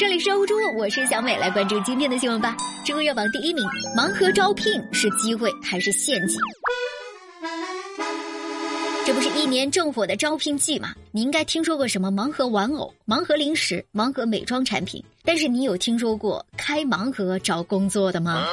这里是欧洲，我是小美，来关注今天的新闻吧。知乎热榜第一名：盲盒招聘是机会还是陷阱？这不是一年正火的招聘季吗？你应该听说过什么盲盒玩偶、盲盒零食、盲盒美妆产品，但是你有听说过开盲盒找工作的吗？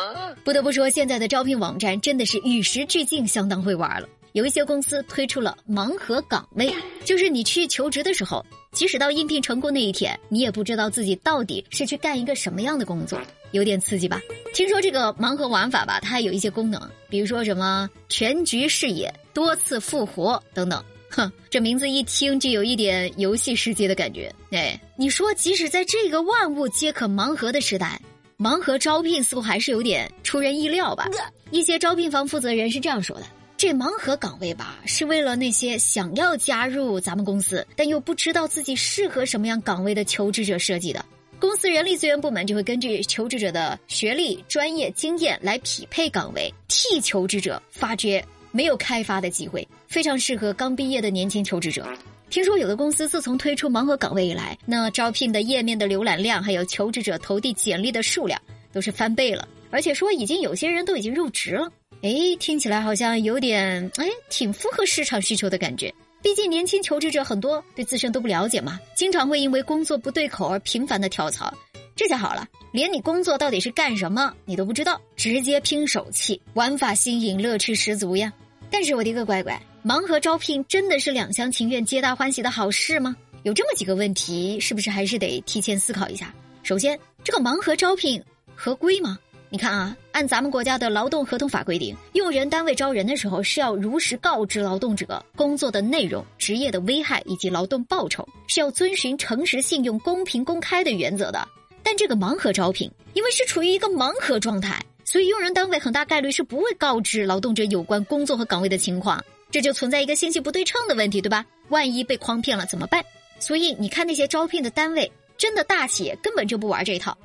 不得不说，现在的招聘网站真的是与时俱进，相当会玩了。有一些公司推出了盲盒岗位，就是你去求职的时候，即使到应聘成功那一天，你也不知道自己到底是去干一个什么样的工作，有点刺激吧？听说这个盲盒玩法吧，它还有一些功能，比如说什么全局视野、多次复活等等。哼，这名字一听就有一点游戏世界的感觉。哎，你说即使在这个万物皆可盲盒的时代，盲盒招聘似乎还是有点出人意料吧？一些招聘方负责人是这样说的。这盲盒岗位吧，是为了那些想要加入咱们公司，但又不知道自己适合什么样岗位的求职者设计的。公司人力资源部门就会根据求职者的学历、专业、经验来匹配岗位，替求职者发掘没有开发的机会，非常适合刚毕业的年轻求职者。听说有的公司自从推出盲盒岗位以来，那招聘的页面的浏览量，还有求职者投递简历的数量，都是翻倍了，而且说已经有些人都已经入职了。哎，听起来好像有点哎，挺符合市场需求的感觉。毕竟年轻求职者很多对自身都不了解嘛，经常会因为工作不对口而频繁的跳槽。这下好了，连你工作到底是干什么你都不知道，直接拼手气，玩法新颖，乐趣十足呀。但是我的个乖乖，盲盒招聘真的是两厢情愿、皆大欢喜的好事吗？有这么几个问题，是不是还是得提前思考一下？首先，这个盲盒招聘合规吗？你看啊，按咱们国家的劳动合同法规定，用人单位招人的时候是要如实告知劳动者工作的内容、职业的危害以及劳动报酬，是要遵循诚实、信用、公平、公开的原则的。但这个盲盒招聘，因为是处于一个盲盒状态，所以用人单位很大概率是不会告知劳动者有关工作和岗位的情况，这就存在一个信息不对称的问题，对吧？万一被诓骗了怎么办？所以你看那些招聘的单位，真的大企业根本就不玩这一套。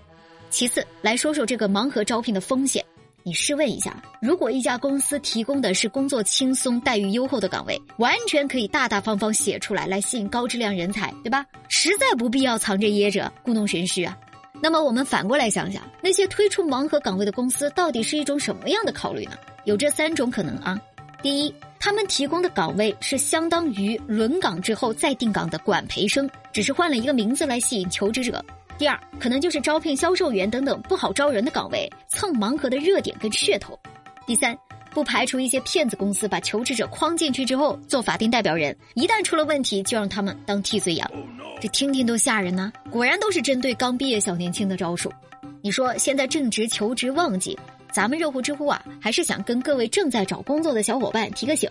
其次，来说说这个盲盒招聘的风险。你试问一下，如果一家公司提供的是工作轻松、待遇优厚的岗位，完全可以大大方方写出来，来吸引高质量人才，对吧？实在不必要藏着掖着、故弄玄虚啊。那么我们反过来想想，那些推出盲盒岗位的公司，到底是一种什么样的考虑呢？有这三种可能啊。第一，他们提供的岗位是相当于轮岗之后再定岗的管培生，只是换了一个名字来吸引求职者。第二，可能就是招聘销售员等等不好招人的岗位，蹭盲盒的热点跟噱头。第三，不排除一些骗子公司把求职者框进去之后做法定代表人，一旦出了问题就让他们当替罪羊。这听听都吓人呢。果然都是针对刚毕业小年轻的招数。你说现在正值求职旺季，咱们热乎知乎啊，还是想跟各位正在找工作的小伙伴提个醒。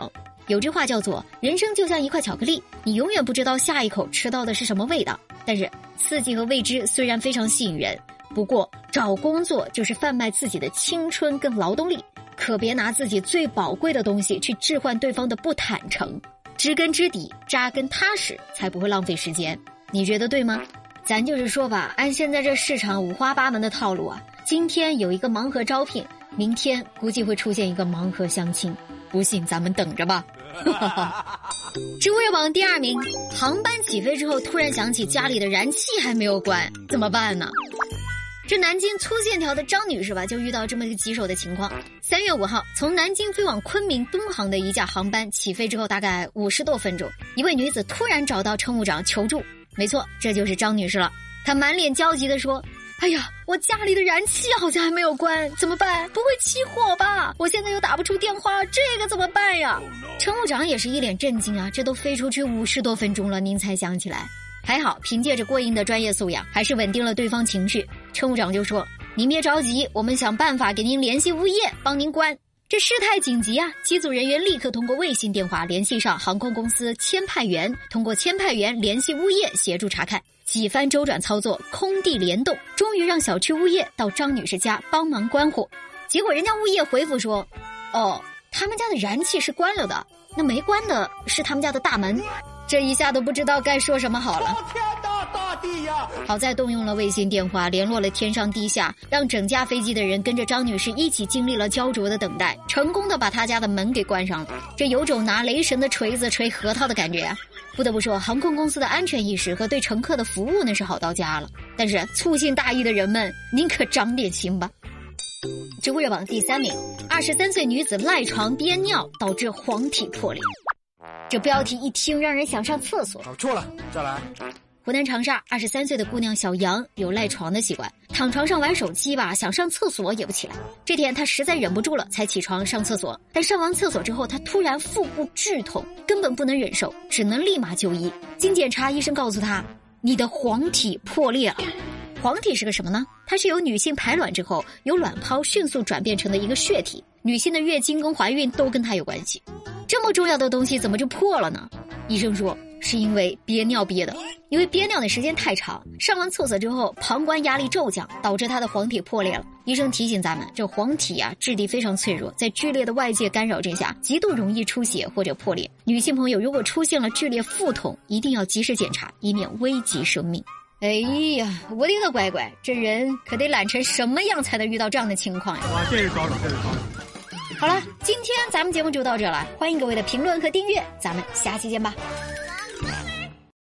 有句话叫做“人生就像一块巧克力，你永远不知道下一口吃到的是什么味道”。但是刺激和未知虽然非常吸引人，不过找工作就是贩卖自己的青春跟劳动力，可别拿自己最宝贵的东西去置换对方的不坦诚。知根知底，扎根踏实，才不会浪费时间。你觉得对吗？咱就是说吧，按现在这市场五花八门的套路啊，今天有一个盲盒招聘，明天估计会出现一个盲盒相亲。不信咱们等着吧。知乎热榜第二名，航班起飞之后突然想起家里的燃气还没有关，怎么办呢？这南京粗线条的张女士吧，就遇到这么一个棘手的情况。三月五号，从南京飞往昆明东航的一架航班起飞之后，大概五十多分钟，一位女子突然找到乘务长求助。没错，这就是张女士了。她满脸焦急地说。哎呀，我家里的燃气好像还没有关，怎么办？不会起火吧？我现在又打不出电话，这个怎么办呀？乘务长也是一脸震惊啊，这都飞出去五十多分钟了，您才想起来？还好，凭借着过硬的专业素养，还是稳定了对方情绪。乘务长就说：“您别着急，我们想办法给您联系物业，帮您关。”这事态紧急啊！机组人员立刻通过卫星电话联系上航空公司签派员，通过签派员联系物业协助查看。几番周转操作，空地联动，终于让小区物业到张女士家帮忙关火。结果人家物业回复说：“哦，他们家的燃气是关了的，那没关的是他们家的大门。”这一下都不知道该说什么好了。地呀！好在动用了卫星电话，联络了天上地下，让整架飞机的人跟着张女士一起经历了焦灼的等待，成功的把她家的门给关上了。这有种拿雷神的锤子锤核桃的感觉啊！不不得不说，航空公司的安全意识和对乘客的服务那是好到家了。但是粗心大意的人们，您可长点心吧。知乎热榜第三名，二十三岁女子赖床憋尿导致黄体破裂。这标题一听让人想上厕所。搞错了，再来。湖南长沙二十三岁的姑娘小杨有赖床的习惯，躺床上玩手机吧，想上厕所也不起来。这天她实在忍不住了，才起床上厕所。但上完厕所之后，她突然腹部剧痛，根本不能忍受，只能立马就医。经检查，医生告诉她，你的黄体破裂了。黄体是个什么呢？它是由女性排卵之后，由卵泡迅速转变成的一个血体。女性的月经跟怀孕都跟它有关系。这么重要的东西怎么就破了呢？医生说。是因为憋尿憋的，因为憋尿的时间太长，上完厕所之后，膀胱压力骤降，导致他的黄体破裂了。医生提醒咱们，这黄体啊，质地非常脆弱，在剧烈的外界干扰之下，极度容易出血或者破裂。女性朋友如果出现了剧烈腹痛，一定要及时检查，以免危及生命。哎呀，我的个乖乖，这人可得懒成什么样才能遇到这样的情况呀？哇，这是高手，这是高手。好了，今天咱们节目就到这了，欢迎各位的评论和订阅，咱们下期见吧。